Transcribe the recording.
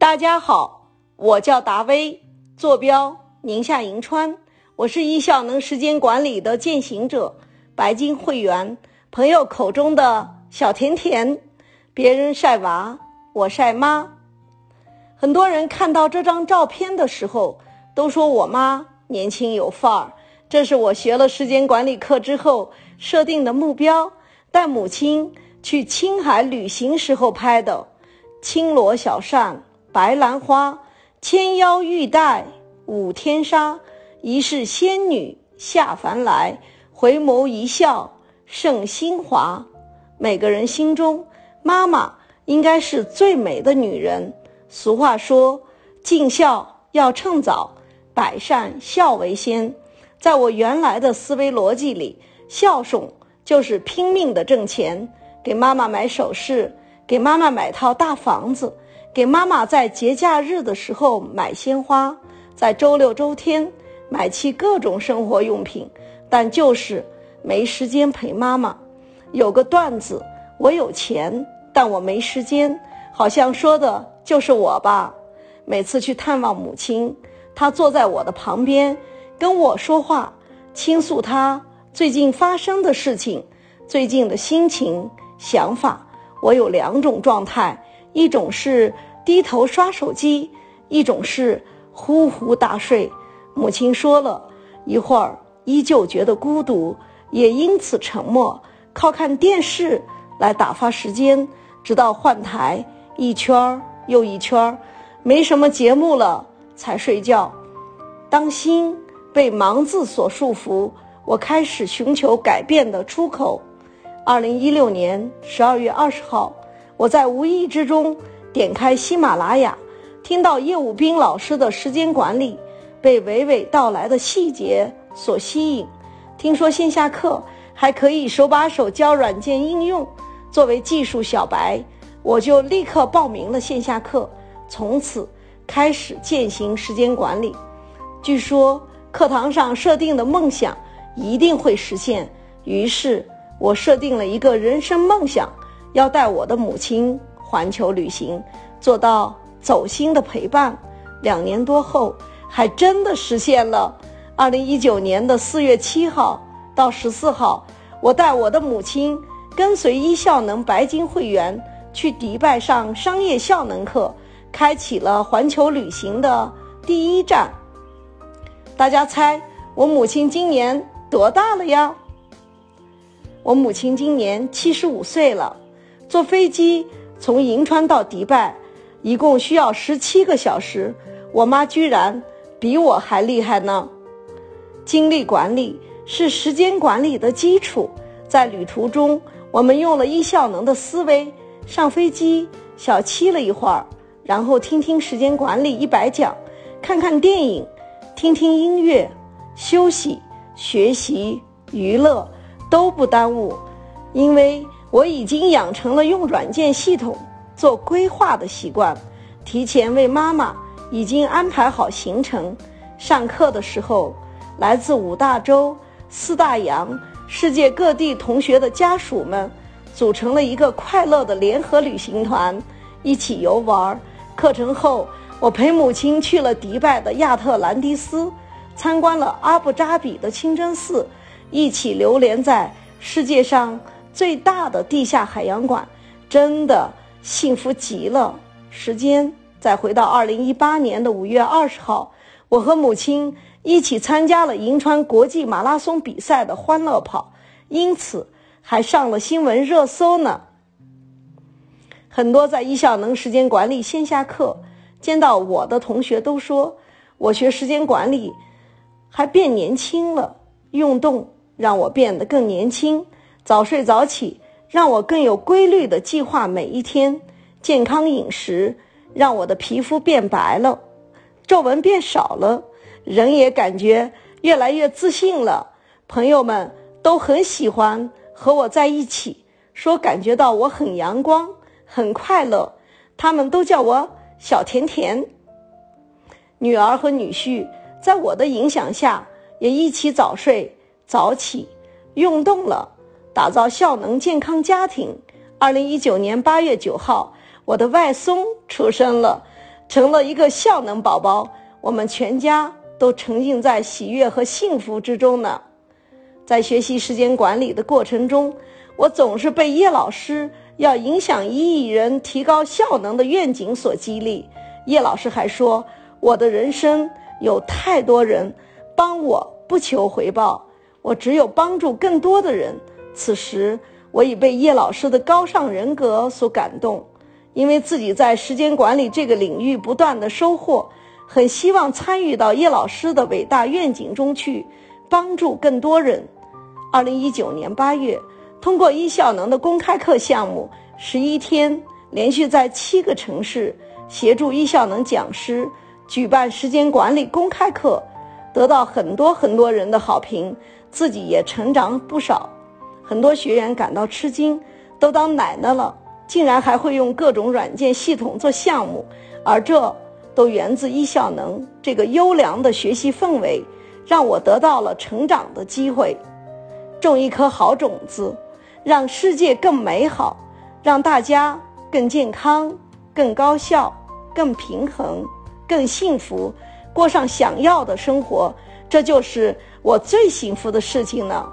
大家好，我叫达威，坐标宁夏银川，我是易效能时间管理的践行者，白金会员，朋友口中的小甜甜。别人晒娃，我晒妈。很多人看到这张照片的时候，都说我妈年轻有范儿。这是我学了时间管理课之后设定的目标，带母亲去青海旅行时候拍的。青罗小扇。白兰花纤腰玉带舞天沙，疑是仙女下凡来，回眸一笑胜新华。每个人心中，妈妈应该是最美的女人。俗话说，尽孝要趁早，百善孝为先。在我原来的思维逻辑里，孝顺就是拼命的挣钱，给妈妈买首饰，给妈妈买套大房子。给妈妈在节假日的时候买鲜花，在周六周天买齐各种生活用品，但就是没时间陪妈妈。有个段子，我有钱，但我没时间，好像说的就是我吧。每次去探望母亲，她坐在我的旁边，跟我说话，倾诉她最近发生的事情，最近的心情想法。我有两种状态。一种是低头刷手机，一种是呼呼大睡。母亲说了一会儿，依旧觉得孤独，也因此沉默，靠看电视来打发时间，直到换台一圈又一圈，没什么节目了才睡觉。当心被忙字所束缚，我开始寻求改变的出口。二零一六年十二月二十号。我在无意之中点开喜马拉雅，听到叶武斌老师的时间管理，被娓娓道来的细节所吸引。听说线下课还可以手把手教软件应用，作为技术小白，我就立刻报名了线下课，从此开始践行时间管理。据说课堂上设定的梦想一定会实现，于是我设定了一个人生梦想。要带我的母亲环球旅行，做到走心的陪伴。两年多后，还真的实现了。二零一九年的四月七号到十四号，我带我的母亲跟随一效能白金会员去迪拜上商业效能课，开启了环球旅行的第一站。大家猜我母亲今年多大了呀？我母亲今年七十五岁了。坐飞机从银川到迪拜，一共需要十七个小时。我妈居然比我还厉害呢！精力管理是时间管理的基础。在旅途中，我们用了一效能的思维。上飞机小憩了一会儿，然后听听时间管理一百讲，看看电影，听听音乐，休息、学习、娱乐都不耽误，因为。我已经养成了用软件系统做规划的习惯，提前为妈妈已经安排好行程。上课的时候，来自五大洲、四大洋、世界各地同学的家属们组成了一个快乐的联合旅行团，一起游玩。课程后，我陪母亲去了迪拜的亚特兰蒂斯，参观了阿布扎比的清真寺，一起流连在世界上。最大的地下海洋馆，真的幸福极了。时间再回到二零一八年的五月二十号，我和母亲一起参加了银川国际马拉松比赛的欢乐跑，因此还上了新闻热搜呢。很多在一效能时间管理线下课见到我的同学都说，我学时间管理还变年轻了，运动让我变得更年轻。早睡早起让我更有规律的计划每一天，健康饮食让我的皮肤变白了，皱纹变少了，人也感觉越来越自信了。朋友们都很喜欢和我在一起，说感觉到我很阳光、很快乐，他们都叫我小甜甜。女儿和女婿在我的影响下也一起早睡早起，运动了。打造效能健康家庭。二零一九年八月九号，我的外孙出生了，成了一个效能宝宝，我们全家都沉浸在喜悦和幸福之中呢。在学习时间管理的过程中，我总是被叶老师要影响一亿人、提高效能的愿景所激励。叶老师还说，我的人生有太多人帮我不求回报，我只有帮助更多的人。此时，我已被叶老师的高尚人格所感动。因为自己在时间管理这个领域不断的收获，很希望参与到叶老师的伟大愿景中去，帮助更多人。二零一九年八月，通过一效能的公开课项目，十一天连续在七个城市协助一效能讲师举办时间管理公开课，得到很多很多人的好评，自己也成长不少。很多学员感到吃惊，都当奶奶了。竟然还会用各种软件系统做项目，而这都源自一效能这个优良的学习氛围，让我得到了成长的机会，种一颗好种子，让世界更美好，让大家更健康、更高效、更平衡、更幸福，过上想要的生活，这就是我最幸福的事情了。